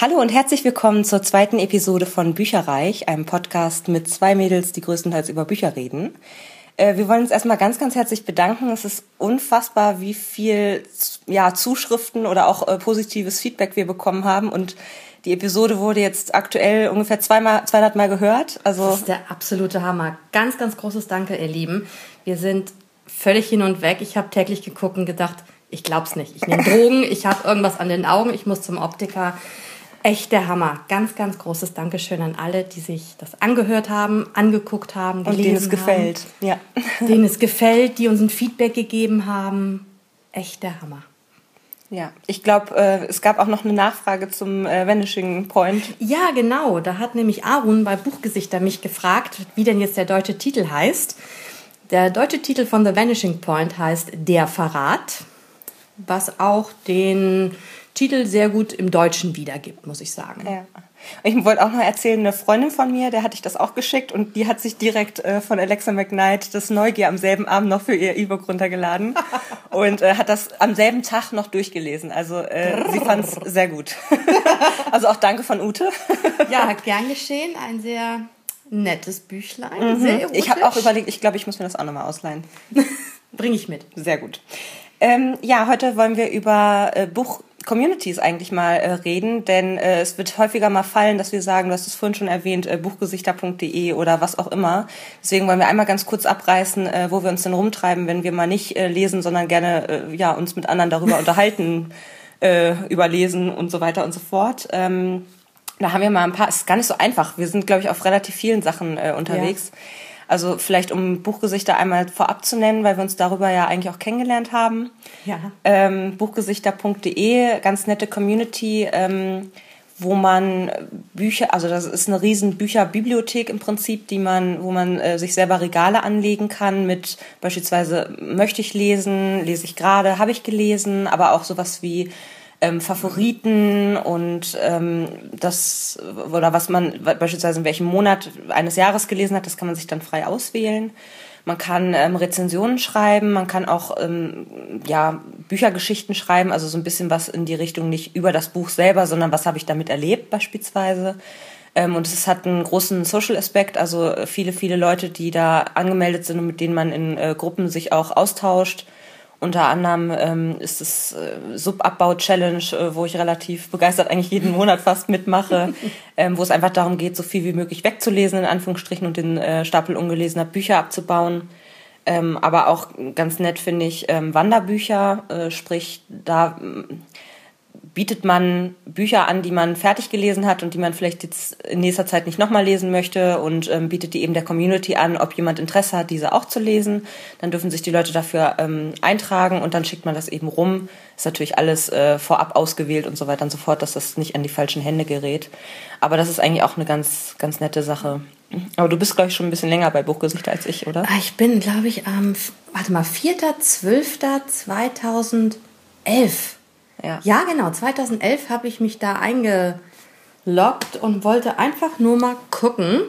Hallo und herzlich willkommen zur zweiten Episode von Bücherreich, einem Podcast mit zwei Mädels, die größtenteils über Bücher reden. Äh, wir wollen uns erstmal ganz, ganz herzlich bedanken. Es ist unfassbar, wie viel ja, Zuschriften oder auch äh, positives Feedback wir bekommen haben. Und die Episode wurde jetzt aktuell ungefähr zweimal, 200 Mal gehört. Also das ist der absolute Hammer. Ganz, ganz großes Danke, ihr Lieben. Wir sind völlig hin und weg. Ich habe täglich geguckt und gedacht, ich glaub's nicht. Ich nehme Drogen, ich habe irgendwas an den Augen, ich muss zum Optiker echt der Hammer. Ganz, ganz großes Dankeschön an alle, die sich das angehört haben, angeguckt haben, gelesen Und denen es gefällt. Ja. Denen es gefällt, die uns ein Feedback gegeben haben. Echt der Hammer. Ja, ich glaube, äh, es gab auch noch eine Nachfrage zum äh, Vanishing Point. Ja, genau. Da hat nämlich Arun bei Buchgesichter mich gefragt, wie denn jetzt der deutsche Titel heißt. Der deutsche Titel von The Vanishing Point heißt Der Verrat, was auch den Titel sehr gut im Deutschen wiedergibt, muss ich sagen. Ja. Ich wollte auch noch erzählen, eine Freundin von mir, der hatte ich das auch geschickt und die hat sich direkt äh, von Alexa McKnight das Neugier am selben Abend noch für ihr E-Book runtergeladen und äh, hat das am selben Tag noch durchgelesen. Also äh, sie fand es sehr gut. also auch danke von Ute. ja, gern geschehen. Ein sehr nettes Büchlein. Mhm. Sehr ich habe auch überlegt, ich glaube, ich muss mir das auch nochmal ausleihen. Bringe ich mit. Sehr gut. Ähm, ja, heute wollen wir über äh, Buch Communities eigentlich mal äh, reden, denn äh, es wird häufiger mal fallen, dass wir sagen, du hast es vorhin schon erwähnt, äh, buchgesichter.de oder was auch immer. Deswegen wollen wir einmal ganz kurz abreißen, äh, wo wir uns denn rumtreiben, wenn wir mal nicht äh, lesen, sondern gerne äh, ja uns mit anderen darüber unterhalten, äh, überlesen und so weiter und so fort. Ähm, da haben wir mal ein paar, es ist gar nicht so einfach. Wir sind, glaube ich, auf relativ vielen Sachen äh, unterwegs. Ja. Also vielleicht um Buchgesichter einmal vorab zu nennen, weil wir uns darüber ja eigentlich auch kennengelernt haben. Ja. Ähm, Buchgesichter.de, ganz nette Community, ähm, wo man Bücher, also das ist eine riesen Bücherbibliothek im Prinzip, die man, wo man äh, sich selber Regale anlegen kann mit beispielsweise möchte ich lesen, lese ich gerade, habe ich gelesen, aber auch sowas wie ähm, Favoriten und ähm, das oder was man beispielsweise in welchem Monat eines Jahres gelesen hat, das kann man sich dann frei auswählen. Man kann ähm, Rezensionen schreiben, man kann auch ähm, ja, Büchergeschichten schreiben, also so ein bisschen was in die Richtung nicht über das Buch selber, sondern was habe ich damit erlebt beispielsweise. Ähm, und es hat einen großen Social-Aspekt, also viele, viele Leute, die da angemeldet sind und mit denen man in äh, Gruppen sich auch austauscht unter anderem ähm, ist es äh, Subabbau-Challenge, äh, wo ich relativ begeistert eigentlich jeden Monat fast mitmache, ähm, wo es einfach darum geht, so viel wie möglich wegzulesen, in Anführungsstrichen, und den äh, Stapel ungelesener Bücher abzubauen. Ähm, aber auch ganz nett finde ich ähm, Wanderbücher, äh, sprich, da bietet man Bücher an, die man fertig gelesen hat und die man vielleicht jetzt in nächster Zeit nicht nochmal lesen möchte und ähm, bietet die eben der Community an, ob jemand Interesse hat, diese auch zu lesen. Dann dürfen sich die Leute dafür ähm, eintragen und dann schickt man das eben rum. Ist natürlich alles äh, vorab ausgewählt und so weiter und so fort, dass das nicht an die falschen Hände gerät. Aber das ist eigentlich auch eine ganz, ganz nette Sache. Aber du bist, glaube ich, schon ein bisschen länger bei Buchgesichter als ich, oder? Ich bin, glaube ich, am, warte mal, 4.12.2011 ja. ja, genau. 2011 habe ich mich da eingeloggt und wollte einfach nur mal gucken.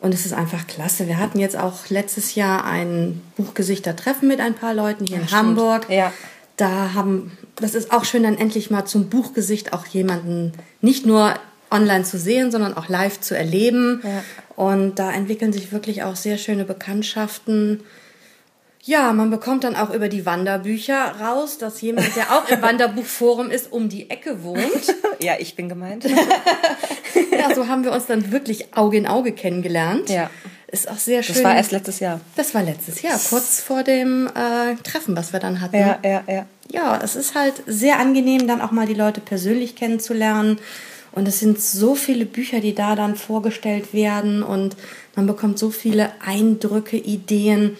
Und es ist einfach klasse. Wir hatten jetzt auch letztes Jahr ein Buchgesichter-Treffen mit ein paar Leuten hier ja, in stimmt. Hamburg. Ja. Da haben, das ist auch schön, dann endlich mal zum Buchgesicht auch jemanden nicht nur online zu sehen, sondern auch live zu erleben. Ja. Und da entwickeln sich wirklich auch sehr schöne Bekanntschaften. Ja, man bekommt dann auch über die Wanderbücher raus, dass jemand, der auch im Wanderbuchforum ist, um die Ecke wohnt. ja, ich bin gemeint. ja, so haben wir uns dann wirklich Auge in Auge kennengelernt. Ja. Ist auch sehr schön. Das war erst letztes Jahr. Das war letztes Jahr, kurz vor dem äh, Treffen, was wir dann hatten. Ja, ja, ja. Ja, es ist halt sehr angenehm, dann auch mal die Leute persönlich kennenzulernen. Und es sind so viele Bücher, die da dann vorgestellt werden und man bekommt so viele Eindrücke, Ideen.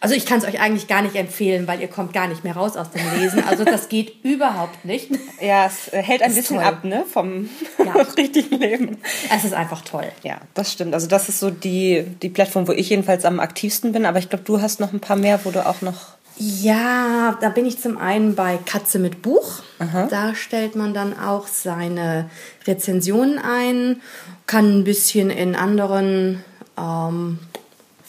Also ich kann es euch eigentlich gar nicht empfehlen, weil ihr kommt gar nicht mehr raus aus dem Lesen. Also das geht überhaupt nicht. Ja, es hält ein bisschen toll. ab, ne, vom ja. richtigen Leben. Es ist einfach toll. Ja, das stimmt. Also das ist so die, die Plattform, wo ich jedenfalls am aktivsten bin. Aber ich glaube, du hast noch ein paar mehr, wo du auch noch... Ja, da bin ich zum einen bei Katze mit Buch. Aha. Da stellt man dann auch seine Rezensionen ein, kann ein bisschen in anderen... Ähm,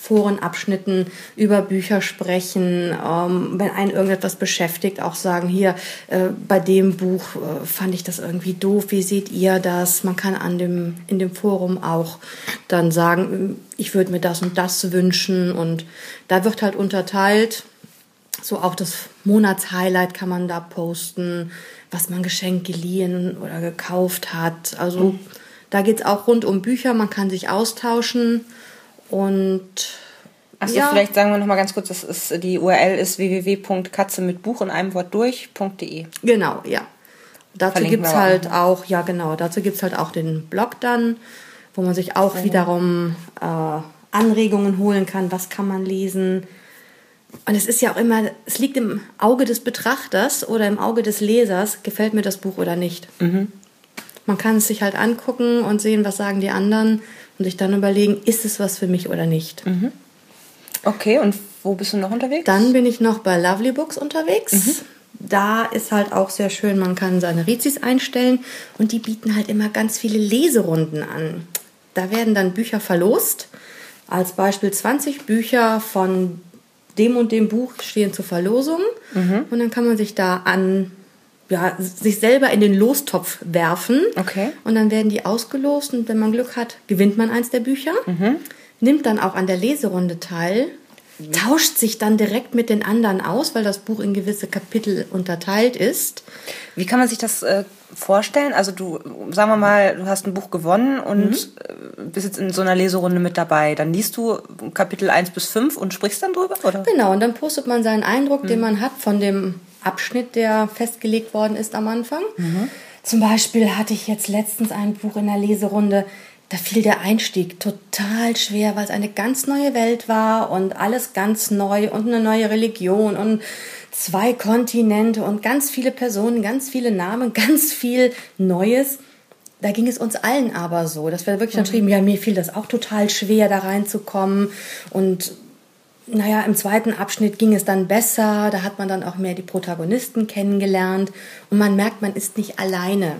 Forenabschnitten über Bücher sprechen, ähm, wenn einen irgendetwas beschäftigt, auch sagen, hier, äh, bei dem Buch äh, fand ich das irgendwie doof, wie seht ihr das? Man kann an dem, in dem Forum auch dann sagen, ich würde mir das und das wünschen und da wird halt unterteilt, so auch das Monatshighlight kann man da posten, was man geschenkt, geliehen oder gekauft hat. Also mhm. da geht es auch rund um Bücher, man kann sich austauschen und Achso, ja. vielleicht sagen wir noch mal ganz kurz, das ist, die URL ist www.katze mit Buch in einem Wort durch.de. Genau, ja. Dazu gibt es halt auch, ja genau, dazu gibt es halt auch den Blog dann, wo man sich auch ja. wiederum äh, Anregungen holen kann, was kann man lesen. Und es ist ja auch immer, es liegt im Auge des Betrachters oder im Auge des Lesers, gefällt mir das Buch oder nicht. Mhm. Man kann es sich halt angucken und sehen, was sagen die anderen und sich dann überlegen, ist es was für mich oder nicht. Mhm. Okay, und wo bist du noch unterwegs? Dann bin ich noch bei Lovely Books unterwegs. Mhm. Da ist halt auch sehr schön, man kann seine Rizis einstellen und die bieten halt immer ganz viele Leserunden an. Da werden dann Bücher verlost. Als Beispiel 20 Bücher von dem und dem Buch stehen zur Verlosung. Mhm. Und dann kann man sich da an ja, sich selber in den Lostopf werfen. Okay. Und dann werden die ausgelost und wenn man Glück hat, gewinnt man eins der Bücher, mhm. nimmt dann auch an der Leserunde teil, mhm. tauscht sich dann direkt mit den anderen aus, weil das Buch in gewisse Kapitel unterteilt ist. Wie kann man sich das äh, vorstellen? Also du, sagen wir mal, du hast ein Buch gewonnen und mhm. Äh, bist jetzt in so einer Leserunde mit dabei. Dann liest du Kapitel 1 bis 5 und sprichst dann drüber, oder? Genau, und dann postet man seinen Eindruck, den mhm. man hat von dem Abschnitt, der festgelegt worden ist am Anfang. Mhm. Zum Beispiel hatte ich jetzt letztens ein Buch in der Leserunde, da fiel der Einstieg total schwer, weil es eine ganz neue Welt war und alles ganz neu und eine neue Religion und zwei Kontinente und ganz viele Personen, ganz viele Namen, ganz viel Neues. Da ging es uns allen aber so, dass wir wirklich dann mhm. schrieben, ja, mir fiel das auch total schwer, da reinzukommen und naja, im zweiten Abschnitt ging es dann besser, da hat man dann auch mehr die Protagonisten kennengelernt und man merkt, man ist nicht alleine.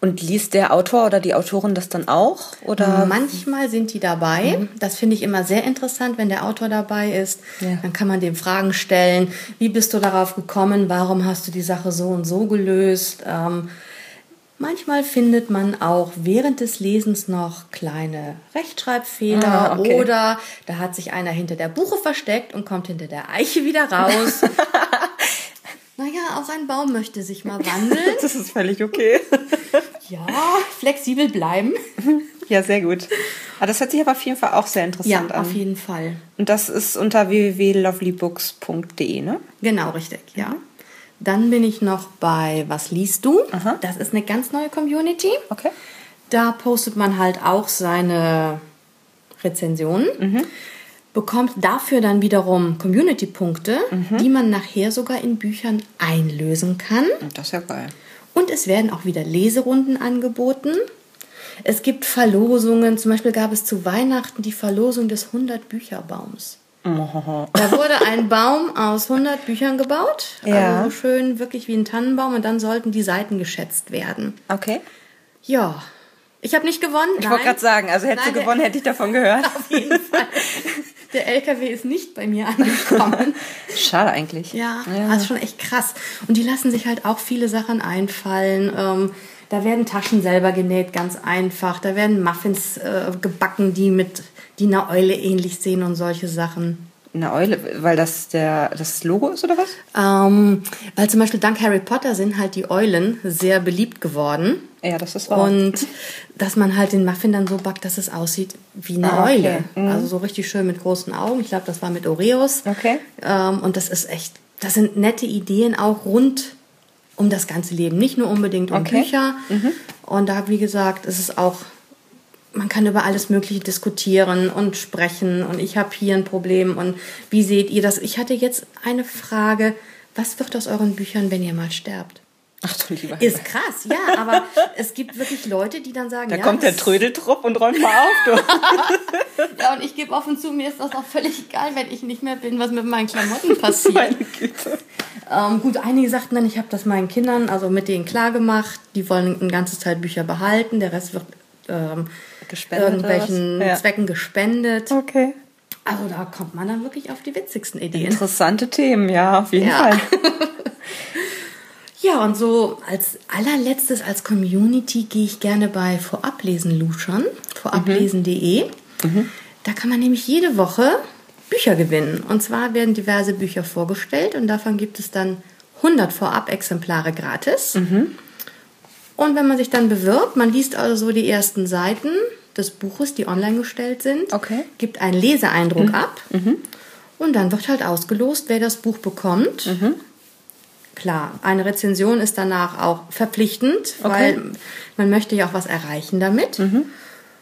Und liest der Autor oder die Autorin das dann auch? Oder? Manchmal sind die dabei. Mhm. Das finde ich immer sehr interessant, wenn der Autor dabei ist. Ja. Dann kann man dem Fragen stellen. Wie bist du darauf gekommen? Warum hast du die Sache so und so gelöst? Ähm, Manchmal findet man auch während des Lesens noch kleine Rechtschreibfehler ah, okay. oder da hat sich einer hinter der Buche versteckt und kommt hinter der Eiche wieder raus. naja, auch ein Baum möchte sich mal wandeln. Das ist völlig okay. ja, flexibel bleiben. Ja, sehr gut. Aber das hört sich aber auf jeden Fall auch sehr interessant ja, an. Ja, auf jeden Fall. Und das ist unter www.lovelybooks.de, ne? Genau, richtig, ja. Mhm. Dann bin ich noch bei Was liest du? Aha. Das ist eine ganz neue Community. Okay. Da postet man halt auch seine Rezensionen. Mhm. Bekommt dafür dann wiederum Community-Punkte, mhm. die man nachher sogar in Büchern einlösen kann. Das ist ja geil. Und es werden auch wieder Leserunden angeboten. Es gibt Verlosungen. Zum Beispiel gab es zu Weihnachten die Verlosung des 100-Bücherbaums. Da wurde ein Baum aus 100 Büchern gebaut. Ja. Also so schön, wirklich wie ein Tannenbaum. Und dann sollten die Seiten geschätzt werden. Okay. Ja. Ich habe nicht gewonnen. Ich wollte gerade sagen, also hättest du gewonnen, hätte ich davon gehört. Auf jeden Fall. Der LKW ist nicht bei mir angekommen. Schade eigentlich. Ja, ja, das ist schon echt krass. Und die lassen sich halt auch viele Sachen einfallen. Ähm, da werden Taschen selber genäht, ganz einfach. Da werden Muffins äh, gebacken, die mit die einer Eule ähnlich sehen und solche Sachen. Eine Eule, weil das der das Logo ist oder was? Ähm, weil zum Beispiel dank Harry Potter sind halt die Eulen sehr beliebt geworden. Ja, das ist wahr. Und dass man halt den Muffin dann so backt, dass es aussieht wie eine ah, okay. Eule. Mhm. Also so richtig schön mit großen Augen. Ich glaube, das war mit Oreos. Okay. Ähm, und das ist echt, das sind nette Ideen auch rund um das ganze Leben, nicht nur unbedingt um okay. Bücher. Mhm. Und da, wie gesagt, ist es auch man kann über alles Mögliche diskutieren und sprechen und ich habe hier ein Problem und wie seht ihr das? Ich hatte jetzt eine Frage, was wird aus euren Büchern, wenn ihr mal sterbt? Ach du lieber. Ist krass, ja, aber es gibt wirklich Leute, die dann sagen, da ja, kommt der Trödeltrupp und räumt mal auf. Du. ja, und ich gebe offen zu, mir ist das auch völlig egal, wenn ich nicht mehr bin, was mit meinen Klamotten passiert. Meine Güte. Ähm, gut, einige sagten dann, ich habe das meinen Kindern, also mit denen klar gemacht, die wollen ein ganzes Teil Bücher behalten, der Rest wird ähm, gespendet irgendwelchen ja. Zwecken gespendet. Okay. Also da kommt man dann wirklich auf die witzigsten Ideen. Interessante Themen, ja, auf jeden ja. Fall. ja, und so als allerletztes als Community gehe ich gerne bei Vorablesen luschern, vorablesen.de. Mhm. Da kann man nämlich jede Woche Bücher gewinnen. Und zwar werden diverse Bücher vorgestellt und davon gibt es dann 100 Vorab-Exemplare gratis. Mhm. Und wenn man sich dann bewirbt, man liest also so die ersten Seiten des Buches, die online gestellt sind, okay. gibt einen Leseeindruck mhm. ab mhm. und dann wird halt ausgelost, wer das Buch bekommt. Mhm. Klar, eine Rezension ist danach auch verpflichtend, okay. weil man möchte ja auch was erreichen damit. Mhm.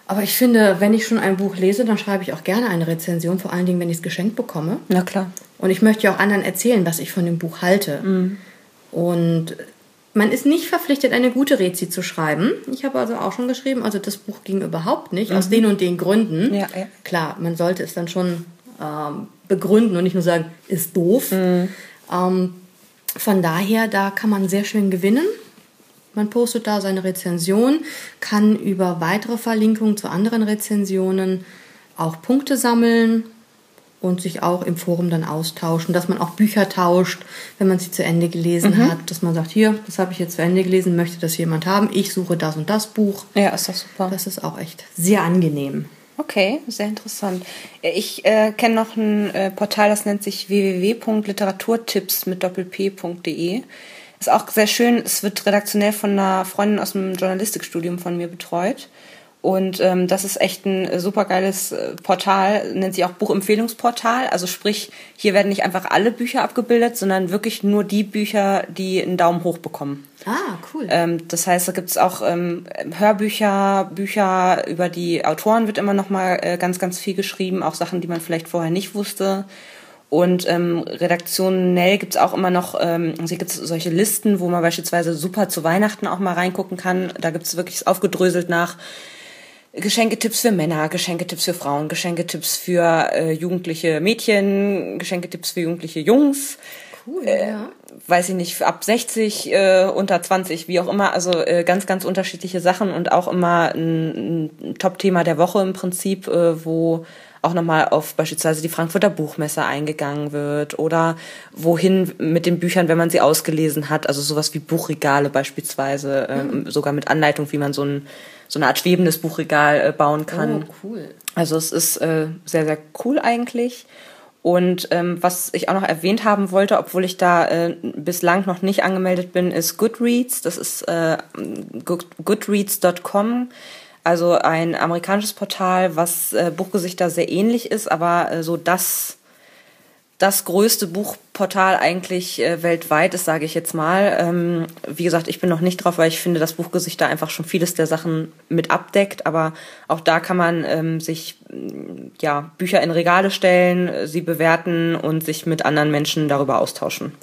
Aber ich finde, wenn ich schon ein Buch lese, dann schreibe ich auch gerne eine Rezension, vor allen Dingen, wenn ich es geschenkt bekomme. Na klar. Und ich möchte ja auch anderen erzählen, was ich von dem Buch halte. Mhm. Und man ist nicht verpflichtet, eine gute Rezi zu schreiben. Ich habe also auch schon geschrieben, also das Buch ging überhaupt nicht, mhm. aus den und den Gründen. Ja, ja. Klar, man sollte es dann schon ähm, begründen und nicht nur sagen, ist doof. Mhm. Ähm, von daher, da kann man sehr schön gewinnen. Man postet da seine Rezension, kann über weitere Verlinkungen zu anderen Rezensionen auch Punkte sammeln und sich auch im Forum dann austauschen, dass man auch Bücher tauscht, wenn man sie zu Ende gelesen mhm. hat, dass man sagt, hier, das habe ich jetzt zu Ende gelesen, möchte das jemand haben, ich suche das und das Buch. Ja, ist das super. Das ist auch echt sehr angenehm. Okay, sehr interessant. Ich äh, kenne noch ein äh, Portal, das nennt sich www.literaturtipps mit doppelp.de. Ist auch sehr schön. Es wird redaktionell von einer Freundin aus dem Journalistikstudium von mir betreut. Und ähm, das ist echt ein äh, super geiles äh, Portal, nennt sich auch Buchempfehlungsportal. Also sprich, hier werden nicht einfach alle Bücher abgebildet, sondern wirklich nur die Bücher, die einen Daumen hoch bekommen. Ah, cool. Ähm, das heißt, da gibt es auch ähm, Hörbücher, Bücher über die Autoren wird immer noch mal äh, ganz, ganz viel geschrieben, auch Sachen, die man vielleicht vorher nicht wusste. Und ähm, redaktionell gibt's auch immer noch, ähm, also gibt's solche Listen, wo man beispielsweise super zu Weihnachten auch mal reingucken kann. Da gibt's wirklich aufgedröselt nach Geschenketipps für Männer, Geschenketipps für Frauen, Geschenketipps für äh, jugendliche Mädchen, Geschenketipps für jugendliche Jungs. Cool, äh, ja. Weiß ich nicht, ab 60, äh, unter 20, wie auch immer. Also äh, ganz, ganz unterschiedliche Sachen und auch immer ein, ein Top-Thema der Woche im Prinzip, äh, wo auch nochmal auf beispielsweise die Frankfurter Buchmesse eingegangen wird oder wohin mit den Büchern, wenn man sie ausgelesen hat, also sowas wie Buchregale beispielsweise, äh, mhm. sogar mit Anleitung, wie man so ein so eine Art schwebendes Buchregal äh, bauen kann. Oh, cool. Also es ist äh, sehr, sehr cool eigentlich. Und ähm, was ich auch noch erwähnt haben wollte, obwohl ich da äh, bislang noch nicht angemeldet bin, ist Goodreads. Das ist äh, goodreads.com. Also ein amerikanisches Portal, was äh, Buchgesichter sehr ähnlich ist, aber äh, so das das größte Buchportal eigentlich äh, weltweit ist, sage ich jetzt mal. Ähm, wie gesagt, ich bin noch nicht drauf, weil ich finde, das Buchgesicht da einfach schon vieles der Sachen mit abdeckt. Aber auch da kann man ähm, sich ja Bücher in Regale stellen, sie bewerten und sich mit anderen Menschen darüber austauschen.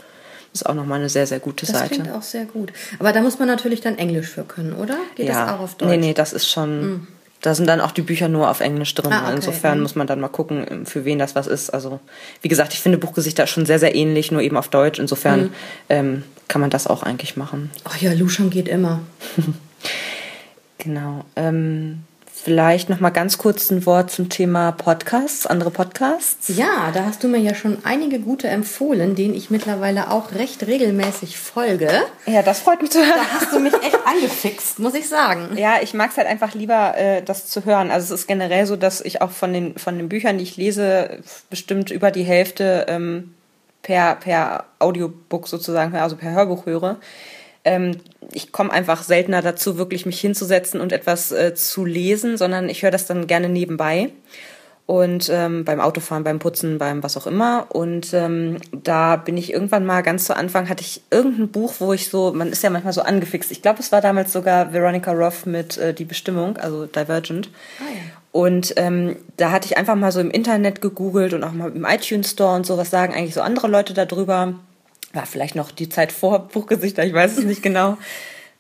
Ist auch nochmal eine sehr, sehr gute das Seite. Das klingt auch sehr gut. Aber da muss man natürlich dann Englisch für können, oder? Geht ja. das auch auf Deutsch? Nee, nee, das ist schon. Mm da sind dann auch die Bücher nur auf Englisch drin. Ah, okay. Insofern mhm. muss man dann mal gucken, für wen das was ist. Also, wie gesagt, ich finde Buchgesichter schon sehr, sehr ähnlich, nur eben auf Deutsch. Insofern mhm. ähm, kann man das auch eigentlich machen. Ach ja, Luschan geht immer. genau. Ähm, Vielleicht noch mal ganz kurz ein Wort zum Thema Podcasts, andere Podcasts. Ja, da hast du mir ja schon einige gute empfohlen, denen ich mittlerweile auch recht regelmäßig folge. Ja, das freut mich zu hören. Da hast du mich echt angefixt, muss ich sagen. Ja, ich mag es halt einfach lieber, äh, das zu hören. Also es ist generell so, dass ich auch von den, von den Büchern, die ich lese, bestimmt über die Hälfte ähm, per, per Audiobook sozusagen, also per Hörbuch höre ähm, ich komme einfach seltener dazu, wirklich mich hinzusetzen und etwas äh, zu lesen, sondern ich höre das dann gerne nebenbei. Und ähm, beim Autofahren, beim Putzen, beim was auch immer. Und ähm, da bin ich irgendwann mal ganz zu Anfang, hatte ich irgendein Buch, wo ich so, man ist ja manchmal so angefixt. Ich glaube, es war damals sogar Veronica Roth mit äh, Die Bestimmung, also Divergent. Ah, ja. Und ähm, da hatte ich einfach mal so im Internet gegoogelt und auch mal im iTunes Store und so, was sagen eigentlich so andere Leute darüber war vielleicht noch die Zeit vor Buchgesichter, ich weiß es nicht genau.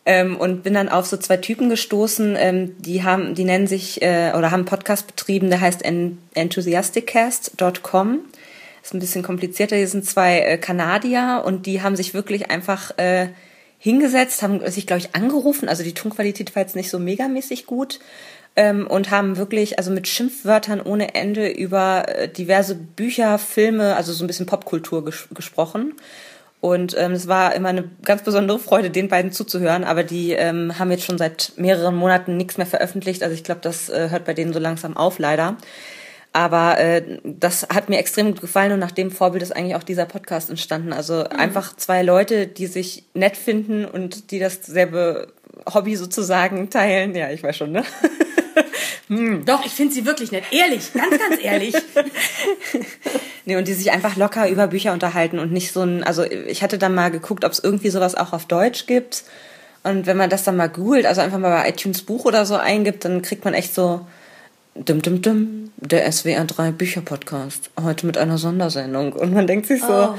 Ähm, und bin dann auf so zwei Typen gestoßen, ähm, die haben, die nennen sich äh, oder haben einen Podcast betrieben, der heißt enthusiasticast.com. Ist ein bisschen komplizierter. Hier sind zwei äh, Kanadier und die haben sich wirklich einfach äh, hingesetzt, haben sich, glaube ich, angerufen. Also die Tonqualität war jetzt nicht so megamäßig gut ähm, und haben wirklich, also mit Schimpfwörtern ohne Ende über äh, diverse Bücher, Filme, also so ein bisschen Popkultur ges gesprochen. Und ähm, es war immer eine ganz besondere Freude, den beiden zuzuhören. Aber die ähm, haben jetzt schon seit mehreren Monaten nichts mehr veröffentlicht. Also ich glaube, das äh, hört bei denen so langsam auf, leider. Aber äh, das hat mir extrem gut gefallen und nach dem Vorbild ist eigentlich auch dieser Podcast entstanden. Also mhm. einfach zwei Leute, die sich nett finden und die dasselbe Hobby sozusagen teilen. Ja, ich weiß schon, ne? hm. Doch, ich finde sie wirklich nett. Ehrlich, ganz, ganz ehrlich. nee, und die sich einfach locker über Bücher unterhalten und nicht so ein, also ich hatte dann mal geguckt, ob es irgendwie sowas auch auf Deutsch gibt. Und wenn man das dann mal googelt, also einfach mal bei iTunes Buch oder so eingibt, dann kriegt man echt so dim, dim, dim, der SWR 3 Bücher Podcast. Heute mit einer Sondersendung. Und man denkt sich so, oh.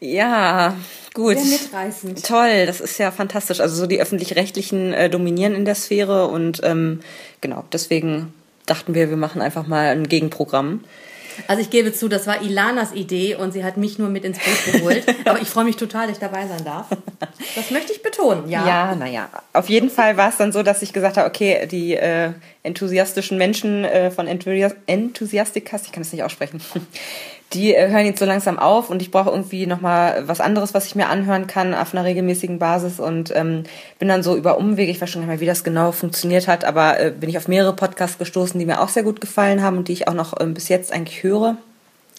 ja, gut. Sehr mitreißend. Toll, das ist ja fantastisch. Also so die öffentlich-rechtlichen äh, dominieren in der Sphäre und ähm, genau, deswegen dachten wir, wir machen einfach mal ein Gegenprogramm. Also ich gebe zu, das war Ilanas Idee und sie hat mich nur mit ins Boot geholt. Aber ich freue mich total, dass ich dabei sein darf. Das möchte ich betonen, ja. Ja, naja. Auf jeden Fall war es dann so, dass ich gesagt habe, okay, die äh, enthusiastischen Menschen äh, von Enthusiastikas, ich kann es nicht aussprechen, die äh, hören jetzt so langsam auf und ich brauche irgendwie nochmal was anderes, was ich mir anhören kann auf einer regelmäßigen Basis und ähm, bin dann so über Umwege, ich weiß schon gar nicht mehr, wie das genau funktioniert hat, aber äh, bin ich auf mehrere Podcasts gestoßen, die mir auch sehr gut gefallen haben und die ich auch noch ähm, bis jetzt eigentlich höre.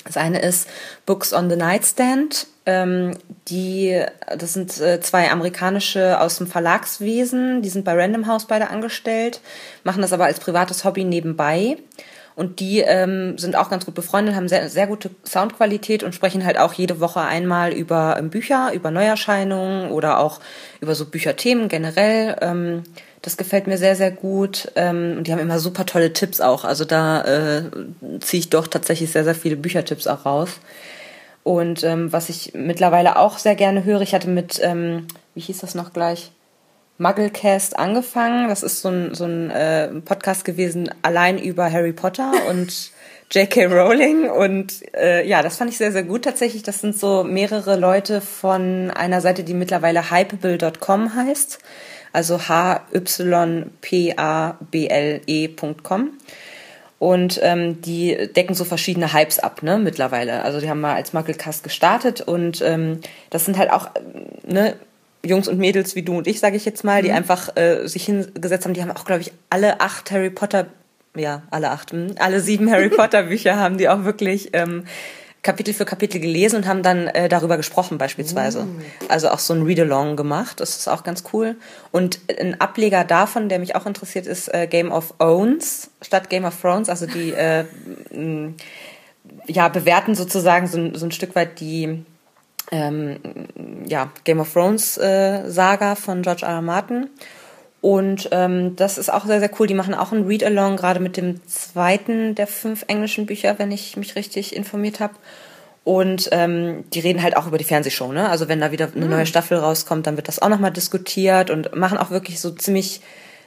Das eine ist Books on the Nightstand. Ähm, die, das sind äh, zwei amerikanische aus dem Verlagswesen, die sind bei Random House beide angestellt, machen das aber als privates Hobby nebenbei. Und die ähm, sind auch ganz gut befreundet, haben sehr, sehr gute Soundqualität und sprechen halt auch jede Woche einmal über ähm, Bücher, über Neuerscheinungen oder auch über so Bücherthemen generell. Ähm, das gefällt mir sehr, sehr gut. Ähm, und die haben immer super tolle Tipps auch. Also da äh, ziehe ich doch tatsächlich sehr, sehr viele Büchertipps auch raus. Und ähm, was ich mittlerweile auch sehr gerne höre, ich hatte mit, ähm, wie hieß das noch gleich? Mugglecast angefangen. Das ist so ein, so ein äh, Podcast gewesen, allein über Harry Potter und J.K. Rowling. Und äh, ja, das fand ich sehr, sehr gut tatsächlich. Das sind so mehrere Leute von einer Seite, die mittlerweile hypeable.com heißt. Also H-Y-P-A-B-L-E.com. Und ähm, die decken so verschiedene Hypes ab, ne, mittlerweile. Also die haben mal als Mugglecast gestartet und ähm, das sind halt auch, ne, Jungs und Mädels wie du und ich, sage ich jetzt mal, die mhm. einfach äh, sich hingesetzt haben. Die haben auch, glaube ich, alle acht Harry Potter, ja, alle acht, mh, hm, alle sieben Harry Potter Bücher haben die auch wirklich ähm, Kapitel für Kapitel gelesen und haben dann äh, darüber gesprochen beispielsweise. Mhm. Also auch so ein Read-along gemacht. Das ist auch ganz cool. Und ein Ableger davon, der mich auch interessiert, ist äh, Game of Owns statt Game of Thrones. Also die äh, ja bewerten sozusagen so, so ein Stück weit die ähm, ja, Game of Thrones äh, Saga von George R. R. Martin. Und ähm, das ist auch sehr, sehr cool. Die machen auch ein Read-Along, gerade mit dem zweiten der fünf englischen Bücher, wenn ich mich richtig informiert habe. Und ähm, die reden halt auch über die Fernsehshow, ne? Also wenn da wieder eine neue hm. Staffel rauskommt, dann wird das auch nochmal diskutiert und machen auch wirklich so ziemlich,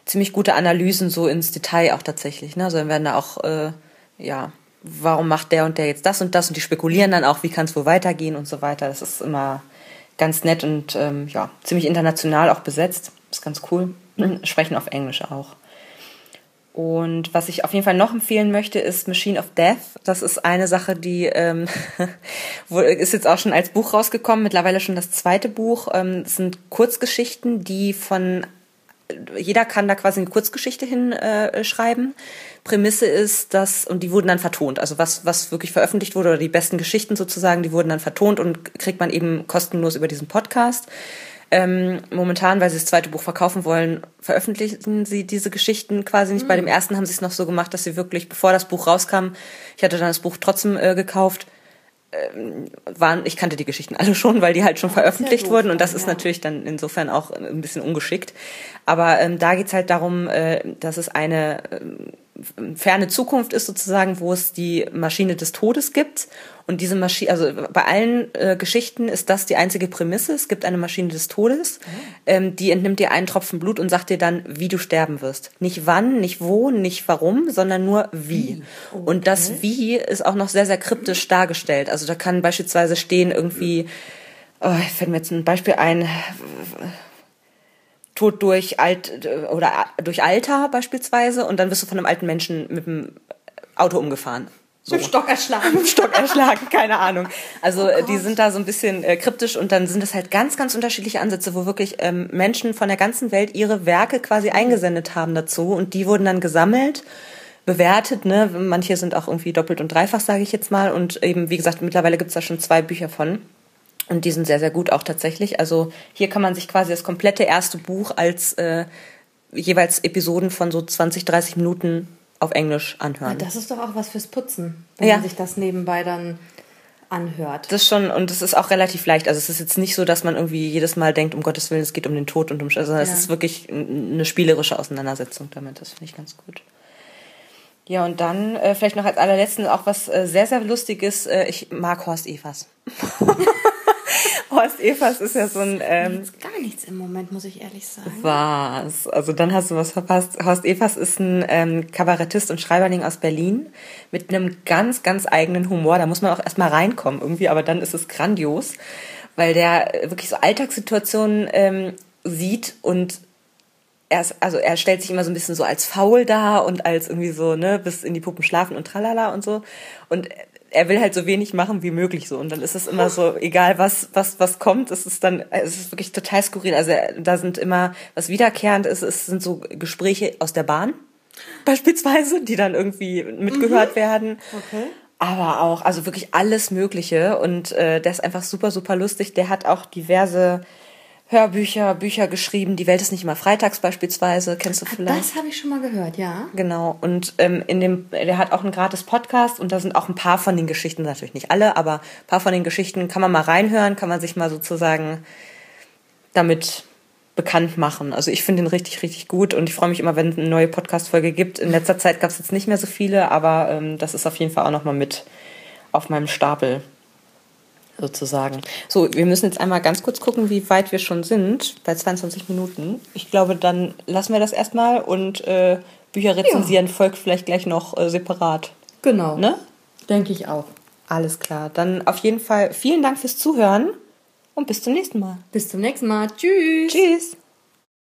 ziemlich gute Analysen so ins Detail auch tatsächlich. Ne? Also dann werden da auch äh, ja warum macht der und der jetzt das und das und die spekulieren dann auch, wie kann es wohl weitergehen und so weiter. Das ist immer ganz nett und ähm, ja, ziemlich international auch besetzt. Ist ganz cool. Sprechen auf Englisch auch. Und was ich auf jeden Fall noch empfehlen möchte, ist Machine of Death. Das ist eine Sache, die ähm, ist jetzt auch schon als Buch rausgekommen, mittlerweile schon das zweite Buch. Ähm, das sind Kurzgeschichten, die von jeder kann da quasi eine Kurzgeschichte hinschreiben. Äh, Prämisse ist, dass, und die wurden dann vertont. Also was, was wirklich veröffentlicht wurde oder die besten Geschichten sozusagen, die wurden dann vertont und kriegt man eben kostenlos über diesen Podcast. Ähm, momentan, weil sie das zweite Buch verkaufen wollen, veröffentlichen sie diese Geschichten quasi nicht. Mhm. Bei dem ersten haben sie es noch so gemacht, dass sie wirklich, bevor das Buch rauskam, ich hatte dann das Buch trotzdem äh, gekauft, waren, ich kannte die Geschichten alle schon, weil die halt schon veröffentlicht wurden und das ist ja. natürlich dann insofern auch ein bisschen ungeschickt. Aber ähm, da geht's halt darum, äh, dass es eine ähm, ferne Zukunft ist sozusagen, wo es die Maschine des Todes gibt. Und diese Maschine, also bei allen äh, Geschichten ist das die einzige Prämisse. Es gibt eine Maschine des Todes, mhm. ähm, die entnimmt dir einen Tropfen Blut und sagt dir dann, wie du sterben wirst. Nicht wann, nicht wo, nicht warum, sondern nur wie. Okay. Und das Wie ist auch noch sehr, sehr kryptisch dargestellt. Also da kann beispielsweise stehen irgendwie, oh, fällt mir jetzt ein Beispiel ein, Tod durch Alt oder durch Alter beispielsweise und dann wirst du von einem alten Menschen mit dem Auto umgefahren. So. Mit Stock erschlagen. Mit Stock erschlagen, keine Ahnung. Also oh die sind da so ein bisschen äh, kryptisch und dann sind es halt ganz, ganz unterschiedliche Ansätze, wo wirklich ähm, Menschen von der ganzen Welt ihre Werke quasi eingesendet haben dazu und die wurden dann gesammelt bewertet. Ne? Manche sind auch irgendwie doppelt und dreifach, sage ich jetzt mal. Und eben, wie gesagt, mittlerweile gibt's da schon zwei Bücher von. Und die sind sehr, sehr gut auch tatsächlich. Also hier kann man sich quasi das komplette erste Buch als äh, jeweils Episoden von so 20, 30 Minuten auf Englisch anhören. das ist doch auch was fürs Putzen, wenn ja. man sich das nebenbei dann anhört. Das schon, und es ist auch relativ leicht. Also es ist jetzt nicht so, dass man irgendwie jedes Mal denkt, um Gottes Willen, es geht um den Tod und um... Also es ist wirklich eine spielerische Auseinandersetzung damit. Das finde ich ganz gut. Ja, und dann äh, vielleicht noch als allerletzten auch was äh, sehr, sehr Lustiges. Äh, ich mag Horst Evers. Horst Evers ist ja so ein... Ähm, gar nichts im Moment, muss ich ehrlich sagen. Was? Also dann hast du was verpasst. Horst Evers ist ein ähm, Kabarettist und Schreiberling aus Berlin mit einem ganz, ganz eigenen Humor. Da muss man auch erstmal reinkommen irgendwie, aber dann ist es grandios, weil der wirklich so Alltagssituationen ähm, sieht und er ist, also er stellt sich immer so ein bisschen so als faul da und als irgendwie so, ne, bis in die Puppen schlafen und tralala und so. Und er will halt so wenig machen wie möglich so. Und dann ist es immer so, egal was, was, was kommt, es ist dann, es ist wirklich total skurril. Also da sind immer, was wiederkehrend ist, es sind so Gespräche aus der Bahn, beispielsweise, die dann irgendwie mitgehört mhm. werden. Okay. Aber auch, also wirklich alles Mögliche. Und äh, der ist einfach super, super lustig. Der hat auch diverse Hörbücher, Bücher geschrieben. Die Welt ist nicht immer freitags beispielsweise, kennst du vielleicht? Das habe ich schon mal gehört, ja. Genau. Und ähm, in dem, der hat auch einen gratis Podcast und da sind auch ein paar von den Geschichten, natürlich nicht alle, aber ein paar von den Geschichten kann man mal reinhören, kann man sich mal sozusagen damit bekannt machen. Also ich finde ihn richtig, richtig gut und ich freue mich immer, wenn es eine neue Podcast-Folge gibt. In letzter Zeit gab es jetzt nicht mehr so viele, aber ähm, das ist auf jeden Fall auch nochmal mit auf meinem Stapel sozusagen. So, wir müssen jetzt einmal ganz kurz gucken, wie weit wir schon sind, bei 22 Minuten. Ich glaube, dann lassen wir das erstmal und äh, Bücher rezensieren ja. folgt vielleicht gleich noch äh, separat. Genau. Ne? Denke ich auch. Alles klar. Dann auf jeden Fall vielen Dank fürs Zuhören und bis zum nächsten Mal. Bis zum nächsten Mal. Tschüss. Tschüss.